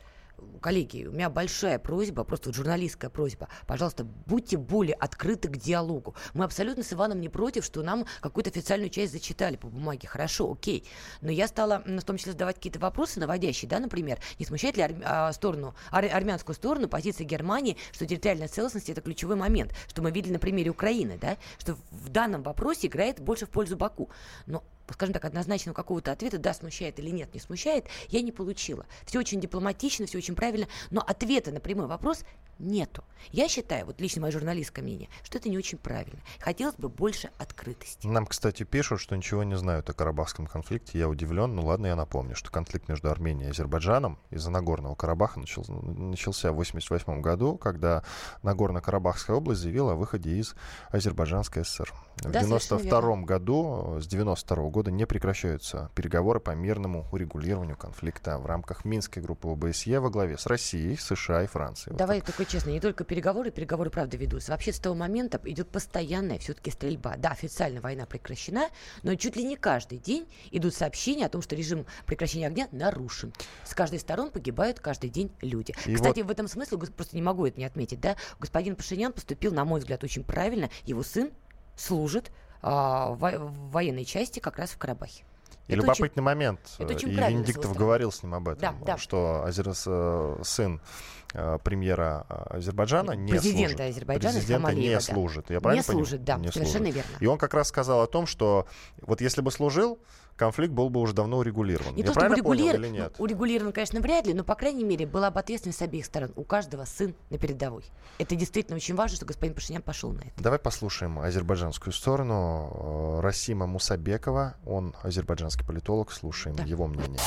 коллеги, у меня большая просьба, просто вот журналистская просьба. Пожалуйста, будьте более открыты к диалогу. Мы абсолютно с Иваном не против, что нам какую-то официальную часть зачитали по бумаге. Хорошо, окей. Но я стала, в том числе, задавать какие-то вопросы наводящие, да, например, не смущает ли арм- а, сторону, ар- армянскую сторону позиция Германии, что территориальная целостность это ключевой момент, что мы видели на примере Украины, да, что в данном вопросе играет больше в пользу Баку. Но скажем так, однозначного какого-то ответа, да, смущает или нет, не смущает, я не получила. Все очень дипломатично, все очень правильно, но ответа на прямой вопрос нету. Я считаю, вот лично мое журналистское мнение, что это не очень правильно. Хотелось бы больше открытости. Нам, кстати, пишут, что ничего не знают о Карабахском конфликте. Я удивлен. Ну ладно, я напомню, что конфликт между Арменией и Азербайджаном из-за Нагорного Карабаха начал- начался в 1988 году, когда Нагорно-Карабахская область заявила о выходе из Азербайджанской ССР. В Да, совершенно 1992 году, с 92 года не прекращаются переговоры по мирному урегулированию конфликта в рамках Минской группы ОБСЕ во главе с Россией, США и Францией. Вот Давай только честно, не только переговоры, переговоры, правда, ведутся. Вообще с того момента идет постоянная все-таки стрельба. Да, официально война прекращена, но чуть ли не каждый день идут сообщения о том, что режим прекращения огня нарушен. С каждой сторон погибают каждый день люди. И Кстати, вот- в этом смысле, просто не могу это не отметить, да, господин Пашинян поступил, на мой взгляд, очень правильно. Его сын служит а, в во- в военной части как раз в Карабахе. И Это любопытный момент, это очень и Венедиктов стороны. говорил с ним об этом, Да, да. что Азер- э, сын премьера э, Азербайджана не Президента служит. Азербайджана Президента не да. служит. Я Не правильно понимаю? служит, да, Не совершенно служит. верно. И он как раз сказал о том, что вот если бы служил, конфликт был бы уже давно урегулирован. Не Я то правильно понял урегулирован, или нет? урегулирован, конечно, вряд ли, но, по крайней мере, была бы ответственность с обеих сторон. У каждого сын на передовой. Это действительно очень важно, что господин Пашинян пошел на это. Давай послушаем азербайджанскую сторону. Э, Расима Мусабекова, он азербайджанский политолог, слушаем Да. его мнение.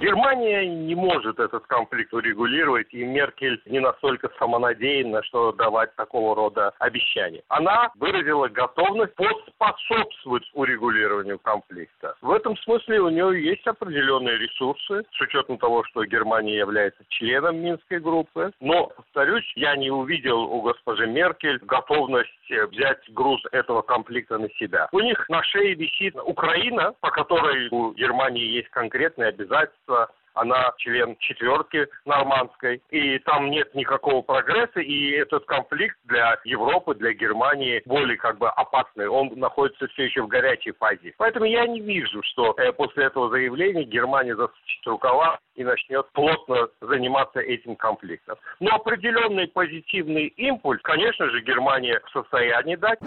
Германия не может этот конфликт урегулировать, и Меркель не настолько самонадеянна, что давать такого рода обещания. Она выразила готовность поспособствовать урегулированию конфликта. В этом смысле у нее есть определенные ресурсы, с учетом того, что Германия является членом Минской группы. Но, повторюсь, я не увидел у госпожи Меркель готовность взять груз этого конфликта на себя. У них на шее висит Украина, по которой у Германии есть конкретные обязательства она член четверки нормандской, и там нет никакого прогресса, и этот конфликт для Европы, для Германии более как бы опасный, он находится все еще в горячей фазе. Поэтому я не вижу, что э, после этого заявления Германия засучит рукава и начнет плотно заниматься этим конфликтом. Но определенный позитивный импульс, конечно же, Германия в состоянии дать.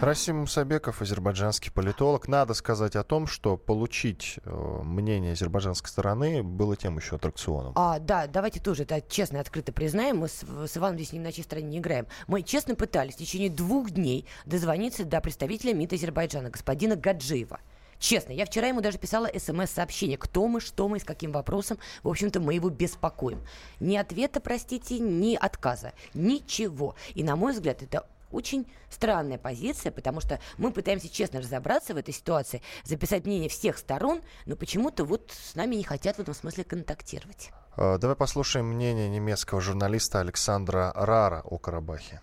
Расим Мусабеков, азербайджанский политолог. Надо сказать о том, что получить э, мнение азербайджанской стороны было тем еще аттракционом. А, да, давайте тоже это честно и открыто признаем. Мы с, с Иваном здесь ни на чьей стороне не играем. Мы честно пытались в течение двух дней дозвониться до представителя МИД Азербайджана, господина Гаджиева. Честно, я вчера ему даже писала смс-сообщение, кто мы, что мы, с каким вопросом. В общем-то, мы его беспокоим. Ни ответа, простите, ни отказа. Ничего. И, на мой взгляд, это очень странная позиция, потому что мы пытаемся честно разобраться в этой ситуации, записать мнение всех сторон, но почему-то вот с нами не хотят в этом смысле контактировать. Э, Давай послушаем мнение немецкого журналиста Александра Рара о Карабахе.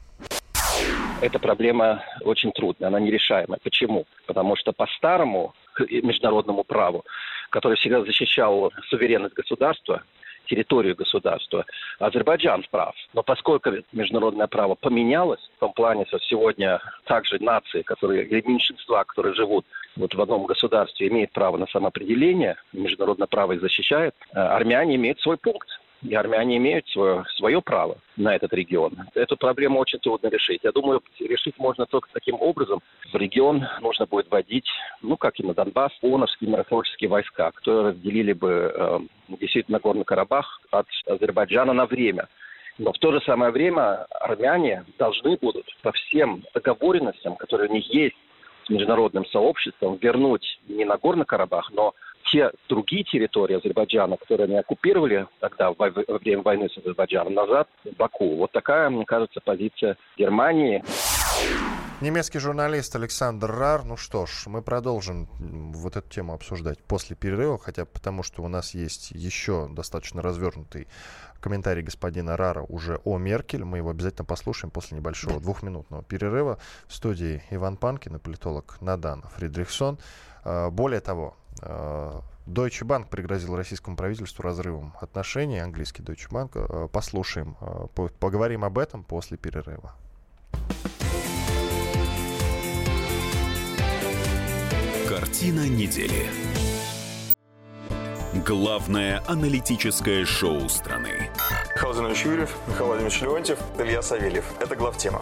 Эта проблема очень трудная, она нерешаемая. Почему? Потому что по старому международному праву, который всегда защищал суверенность государства, территорию государства, Азербайджан прав. Но поскольку международное право поменялось, в том плане, что сегодня также нации, которые, или меньшинства, которые живут вот в одном государстве, имеют право на самоопределение, международное право их защищает, э, армяне имеют свой пункт. И армяне имеют свое, свое право на этот регион. Эту проблему очень трудно решить. Я думаю, решить можно только таким образом. В регион нужно будет вводить, ну, как и на Донбасс, ООНовские миротворческие войска, которые разделили бы э, действительно Горный Карабах от Азербайджана на время. Но в то же самое время армяне должны будут по всем договоренностям, которые у них есть с международным сообществом, вернуть не Нагорный Карабах, но те другие территории Азербайджана, которые они оккупировали тогда во время войны с Азербайджаном, назад в Баку. Вот такая, мне кажется, позиция Германии. Немецкий журналист Александр Рар. Ну что ж, мы продолжим вот эту тему обсуждать после перерыва, хотя потому что у нас есть еще достаточно развернутый комментарий господина Рара уже о Меркель. Мы его обязательно послушаем после небольшого двухминутного перерыва. В студии Иван Панкин и политолог Надан Фридрихсон. А, более того, Deutsche Bank пригрозил российскому правительству разрывом отношений, английский Deutsche Bank. А, послушаем, поговорим об этом после перерыва. Картина недели. Главное аналитическое шоу страны. Михаил Зинович Юрьев, Михаил Владимирович Леонтьев, Илья Савельев. Это главтема.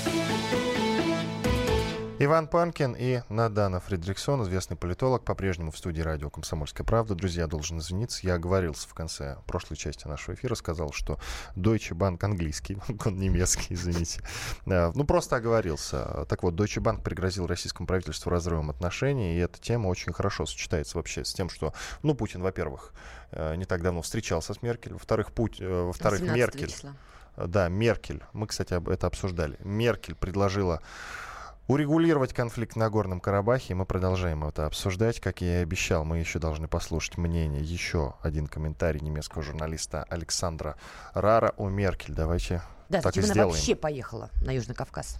Иван Панкин и Надана Фридриксон, известный политолог, по-прежнему в студии радио «Комсомольская правда». Друзья, должен извиниться, я оговорился в конце прошлой части нашего эфира, сказал, что Deutsche Bank английский, [LAUGHS] он немецкий, извините. Ну, просто оговорился. Так вот, Deutsche Bank пригрозил российскому правительству разрывом отношений, и эта тема очень хорошо сочетается вообще с тем, что, ну, Путин, во-первых, э, не так давно встречался с Меркель, во-вторых, Путь, э, во-вторых, Меркель. Числа. Да, Меркель, мы, кстати, это обсуждали. Меркель предложила урегулировать конфликт на Горном Карабахе. Мы продолжаем это обсуждать. Как я и обещал, мы еще должны послушать мнение, еще один комментарий немецкого журналиста Александра Рара о Меркель. Давайте да, так и она сделаем. вообще поехала на Южный Кавказ.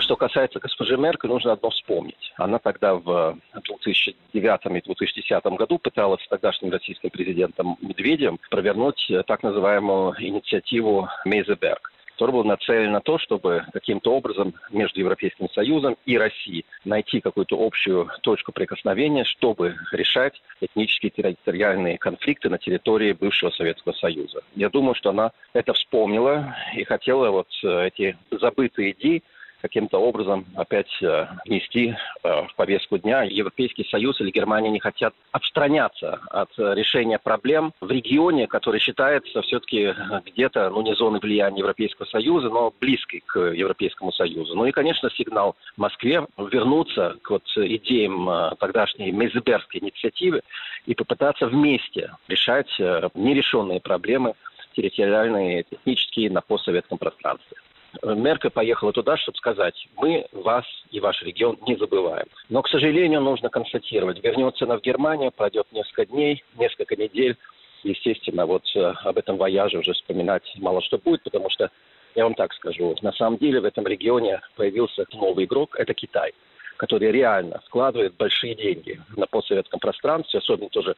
Что касается госпожи Меркель, нужно одно вспомнить. Она тогда в 2009 и 2010 году пыталась с тогдашним российским президентом Медведевым провернуть так называемую инициативу Мейзеберг который был нацелен на то, чтобы каким-то образом между Европейским Союзом и Россией найти какую-то общую точку прикосновения, чтобы решать этнические территориальные конфликты на территории бывшего Советского Союза. Я думаю, что она это вспомнила и хотела вот э, эти забытые идеи каким-то образом опять э, внести э, в повестку дня. Европейский Союз или Германия не хотят отстраняться от решения проблем в регионе, который считается все-таки где-то, ну, не зоной влияния Европейского Союза, но близкой к Европейскому Союзу. Ну и, конечно, сигнал Москве вернуться к вот идеям э, тогдашней Мейзебергской инициативы и попытаться вместе решать нерешенные проблемы территориальные, этнические на постсоветском пространстве. Меркель поехала туда, чтобы сказать, мы вас и ваш регион не забываем. Но, к сожалению, нужно констатировать, вернется она в Германию, пройдет несколько дней, несколько недель. Естественно, вот э, об этом вояже уже вспоминать мало что будет, потому что, я вам так скажу, на самом деле в этом регионе появился новый игрок, это Китай который реально вкладывает большие деньги на постсоветском пространстве, особенно тоже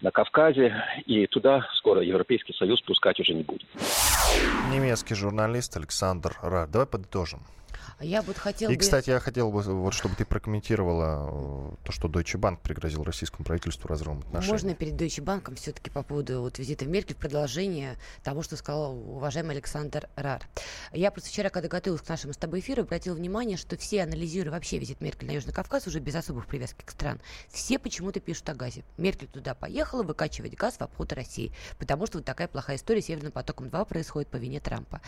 на Кавказе, и туда скоро Европейский Союз пускать уже не будет. Немецкий журналист Александр Рад. Давай подытожим. А я вот хотел И, бы... кстати, я хотел бы, вот, чтобы ты прокомментировала э, то, что Deutsche Bank пригрозил российскому правительству разрывом отношений. Можно перед Deutsche Bank все-таки по поводу вот, визита в Меркель продолжение того, что сказал уважаемый Александр Рар. Я просто вчера, когда готовилась к нашему с тобой эфиру, обратила внимание, что все, анализируя вообще визит Меркель на Южный Кавказ, уже без особых привязки к стран, все почему-то пишут о газе. Меркель туда поехала выкачивать газ в обход России, потому что вот такая плохая история с Северным потоком-2 происходит по вине Трампа.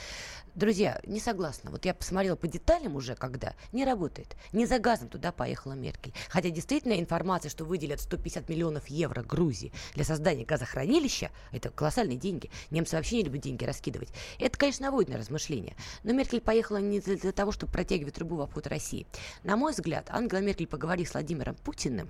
Друзья, не согласна. Вот я посмотрела по деталям уже, когда не работает. Не за газом туда поехала Меркель. Хотя действительно информация, что выделят 150 миллионов евро Грузии для создания газохранилища, это колоссальные деньги. Немцы вообще не любят деньги раскидывать. Это, конечно, наводит на размышления. Но Меркель поехала не для, того, чтобы протягивать трубу в обход России. На мой взгляд, Ангела Меркель, поговорив с Владимиром Путиным,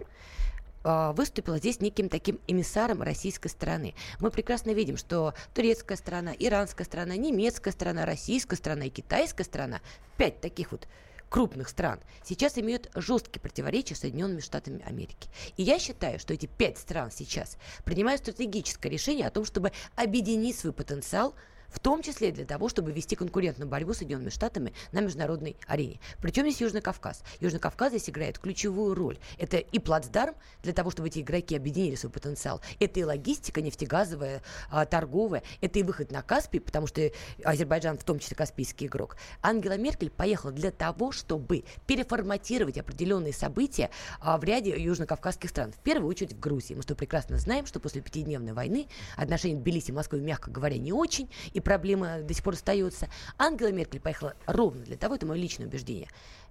выступила здесь неким таким эмиссаром российской страны. Мы прекрасно видим, что турецкая страна, иранская страна, немецкая страна, российская страна и китайская страна, пять таких вот крупных стран, сейчас имеют жесткие противоречия с Соединенными Штатами Америки. И я считаю, что эти пять стран сейчас принимают стратегическое решение о том, чтобы объединить свой потенциал в том числе для того, чтобы вести конкурентную борьбу с Соединенными Штатами на международной арене. Причем здесь Южный Кавказ. Южный Кавказ здесь играет ключевую роль. Это и плацдарм для того, чтобы эти игроки объединили свой потенциал. Это и логистика нефтегазовая, а, торговая. Это и выход на Каспий, потому что Азербайджан в том числе каспийский игрок. Ангела Меркель поехала для того, чтобы переформатировать определенные события а, в ряде южнокавказских стран. В первую очередь в Грузии. Мы что прекрасно знаем, что после пятидневной войны отношения Тбилиси и Москвы, мягко говоря, не очень, и проблема до сих пор остается. Ангела Меркель поехала ровно для того, это мое личное убеждение,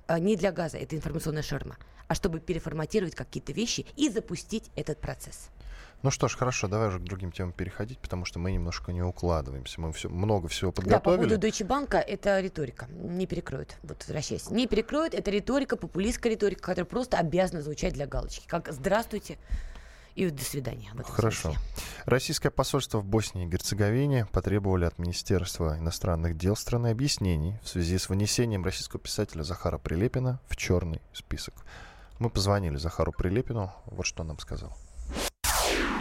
а, не для газа, это информационная шарма, а чтобы переформатировать какие-то вещи и запустить этот процесс. Ну что ж, хорошо, давай уже к другим темам переходить, потому что мы немножко не укладываемся. Мы все, много всего подготовили. Да, по поводу Deutsche Bank это риторика. Не перекроет. Вот возвращаясь. Не перекроет. Это риторика, популистская риторика, которая просто обязана звучать для галочки. Как «Здравствуйте», и до свидания. Хорошо. Смысле. Российское посольство в Боснии и Герцеговине потребовали от Министерства иностранных дел страны объяснений в связи с вынесением российского писателя Захара Прилепина в черный список. Мы позвонили Захару Прилепину. Вот что он нам сказал.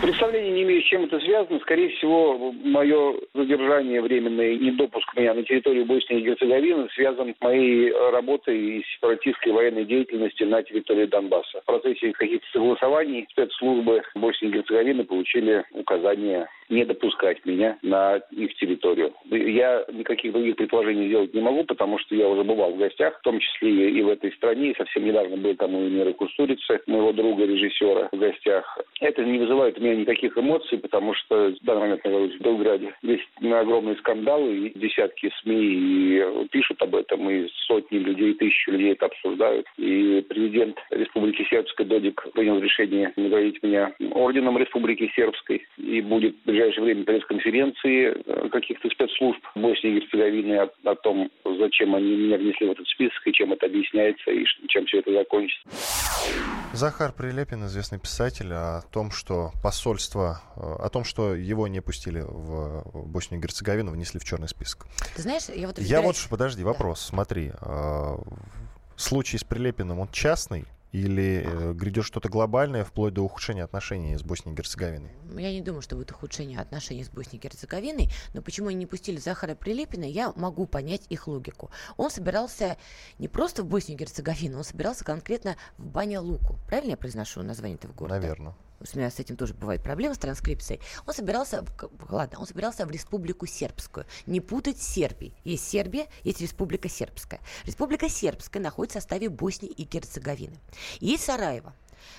Представления не имею, с чем это связано. Скорее всего, мое задержание временное и недопуск меня на территорию Боснии и Герцеговины связан с моей работой и сепаратистской военной деятельностью на территории Донбасса. В процессе каких-то согласований спецслужбы Боснии и Герцеговины получили указание не допускать меня на их территорию. Я никаких других предположений сделать не могу, потому что я уже бывал в гостях, в том числе и в этой стране. совсем недавно был там у Мира Кустурицы, моего друга, режиссера, в гостях. Это не вызывает у меня никаких эмоций, потому что в данный момент нахожусь в Белграде. Здесь огромные скандалы, и десятки СМИ и пишут об этом, и сотни людей, тысячи людей это обсуждают. И президент Республики Сербской Додик принял решение наградить меня орденом Республики Сербской и будет ближайшее время пресс-конференции э, каких-то спецслужб Боснии и Герцеговины о, о том, зачем они меня внесли в этот список и чем это объясняется и чем все это закончится. Захар Прилепин, известный писатель, о том, что посольство, э, о том, что его не пустили в Боснию и Герцеговину, внесли в черный список. Ты знаешь, я вот... Я вот, подожди, вопрос, да. смотри. Э, случай с Прилепиным, он частный? Или э, грядет что-то глобальное, вплоть до ухудшения отношений с Боснией и Герцеговиной? Я не думаю, что будет ухудшение отношений с Боснией и Герцеговиной, но почему они не пустили Захара Прилепина, я могу понять их логику. Он собирался не просто в Боснию и Герцеговину, он собирался конкретно в Баня-Луку. Правильно я произношу название этого города? Наверное у меня с этим тоже бывают проблемы с транскрипцией, он собирался, ладно, он собирался в Республику Сербскую. Не путать с Сербией. Есть Сербия, есть Республика Сербская. Республика Сербская находится в составе Боснии и Герцеговины. Есть Сараево.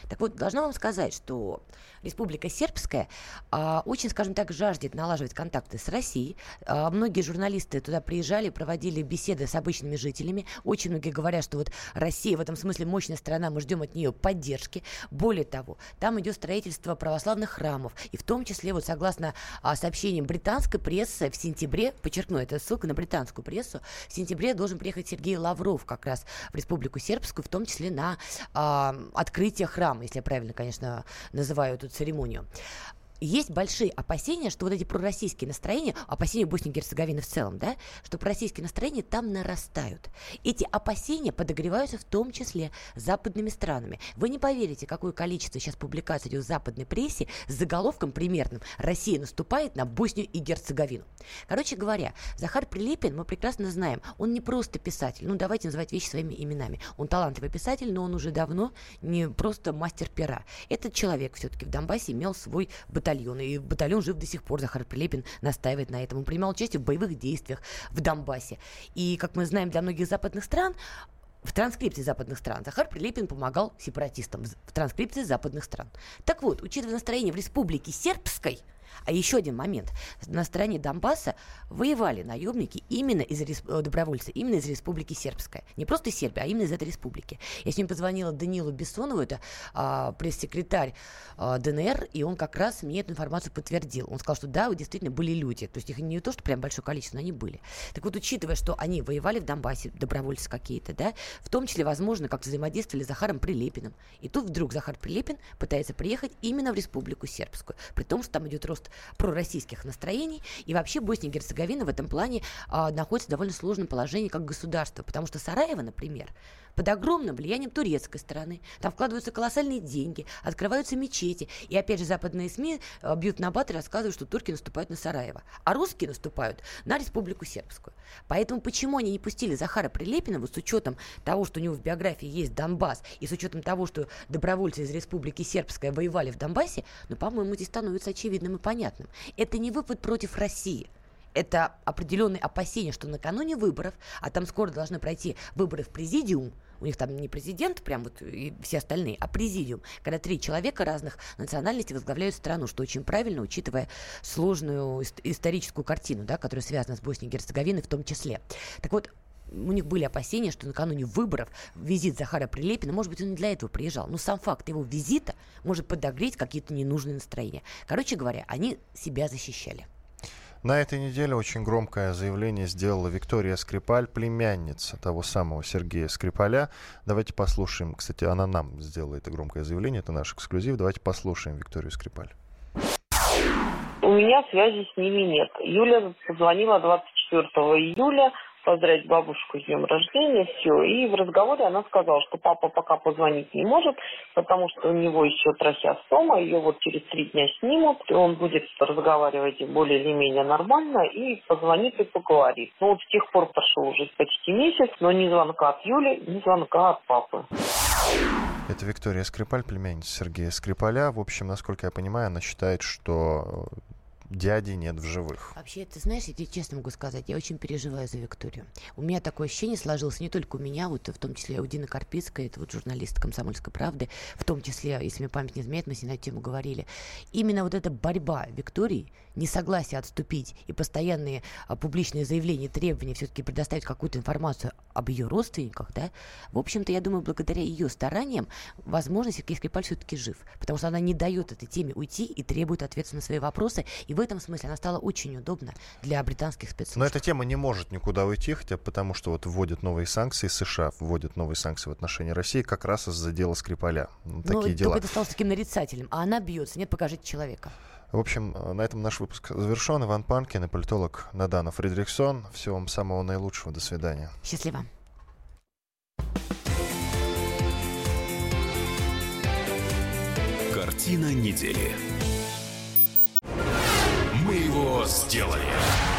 Так вот, должна вам сказать, что Республика Сербская а, очень, скажем так, жаждет налаживать контакты с Россией. А, многие журналисты туда приезжали, проводили беседы с обычными жителями. Очень многие говорят, что вот Россия в этом смысле мощная страна, мы ждем от нее поддержки. Более того, там идет строительство православных храмов. И в том числе, вот согласно а, сообщениям британской прессы, в сентябре, подчеркну, это ссылка на британскую прессу, в сентябре должен приехать Сергей Лавров как раз в Республику Сербскую, в том числе на а, открытие храма, если я правильно, конечно, называю эту церемонию есть большие опасения, что вот эти пророссийские настроения, опасения Боснии и Герцеговины в целом, да, что пророссийские настроения там нарастают. Эти опасения подогреваются в том числе западными странами. Вы не поверите, какое количество сейчас публикаций идет в западной прессе с заголовком примерным «Россия наступает на Боснию и Герцеговину». Короче говоря, Захар Прилепин, мы прекрасно знаем, он не просто писатель, ну давайте называть вещи своими именами. Он талантливый писатель, но он уже давно не просто мастер пера. Этот человек все-таки в Донбассе имел свой бытовой батальон. И батальон жив до сих пор. Захар Прилепин настаивает на этом. Он принимал участие в боевых действиях в Донбассе. И, как мы знаем, для многих западных стран в транскрипции западных стран Захар Прилепин помогал сепаратистам в транскрипции западных стран. Так вот, учитывая настроение в республике сербской, а еще один момент. На стороне Донбасса воевали наемники именно из э, добровольцы, именно из Республики Сербская. Не просто из Сербии, а именно из этой республики. Я с ним позвонила Данилу Бессонову, это а, пресс-секретарь а, ДНР, и он как раз мне эту информацию подтвердил. Он сказал, что да, действительно были люди. То есть их не то, что прям большое количество, но они были. Так вот, учитывая, что они воевали в Донбассе, добровольцы какие-то, да, в том числе, возможно, как-то взаимодействовали с Захаром Прилепиным. И тут вдруг Захар Прилепин пытается приехать именно в Республику Сербскую, при том, что там идет рост рост пророссийских настроений. И вообще Босния и Герцеговина в этом плане а, находится в довольно сложном положении как государство. Потому что Сараево, например, под огромным влиянием турецкой стороны. Там вкладываются колоссальные деньги, открываются мечети. И опять же западные СМИ э, бьют на бат и рассказывают, что турки наступают на Сараево. А русские наступают на Республику Сербскую. Поэтому почему они не пустили Захара Прилепина, вот с учетом того, что у него в биографии есть Донбасс, и с учетом того, что добровольцы из Республики Сербская воевали в Донбассе, ну, по-моему, здесь становится очевидным и понятным. Это не выпад против России – это определенные опасения, что накануне выборов, а там скоро должны пройти выборы в президиум, у них там не президент, прям вот и все остальные, а президиум, когда три человека разных национальностей возглавляют страну, что очень правильно, учитывая сложную историческую картину, да, которая связана с Боснией и Герцеговиной в том числе. Так вот, у них были опасения, что накануне выборов визит Захара Прилепина, может быть, он не для этого приезжал, но сам факт его визита может подогреть какие-то ненужные настроения. Короче говоря, они себя защищали. На этой неделе очень громкое заявление сделала Виктория Скрипаль, племянница того самого Сергея Скрипаля. Давайте послушаем. Кстати, она нам сделала это громкое заявление, это наш эксклюзив. Давайте послушаем Викторию Скрипаль. У меня связи с ними нет. Юля позвонила 24 июля поздравить бабушку с днем рождения, все. И в разговоре она сказала, что папа пока позвонить не может, потому что у него еще трахеостома, ее вот через три дня снимут, и он будет разговаривать более или менее нормально, и позвонит и поговорит. Ну вот с тех пор прошел уже почти месяц, но ни звонка от Юли, ни звонка от папы. Это Виктория Скрипаль, племянница Сергея Скрипаля. В общем, насколько я понимаю, она считает, что дяди нет в живых. Вообще, ты знаешь, я тебе честно могу сказать, я очень переживаю за Викторию. У меня такое ощущение сложилось не только у меня, вот в том числе у Дины Карпицкой, это вот журналист «Комсомольской правды», в том числе, если мне память не изменяет, мы с ней на эту тему говорили. Именно вот эта борьба Виктории, несогласие отступить и постоянные а, публичные заявления, требования все-таки предоставить какую-то информацию об ее родственниках, да, в общем-то, я думаю, благодаря ее стараниям, возможно, Сергей Скрипаль все-таки жив, потому что она не дает этой теме уйти и требует ответов на свои вопросы, и в этом смысле она стала очень удобна для британских спецслужб. Но эта тема не может никуда уйти, хотя потому что вот вводят новые санкции, США вводят новые санкции в отношении России как раз из-за дела Скрипаля. Ну, такие дела. это стало таким нарицателем, а она бьется. Нет, покажите человека. В общем, на этом наш выпуск завершен. Иван Панкин и политолог Надана Фридрихсон. Всего вам самого наилучшего. До свидания. Счастливо. Картина недели мы его сделали.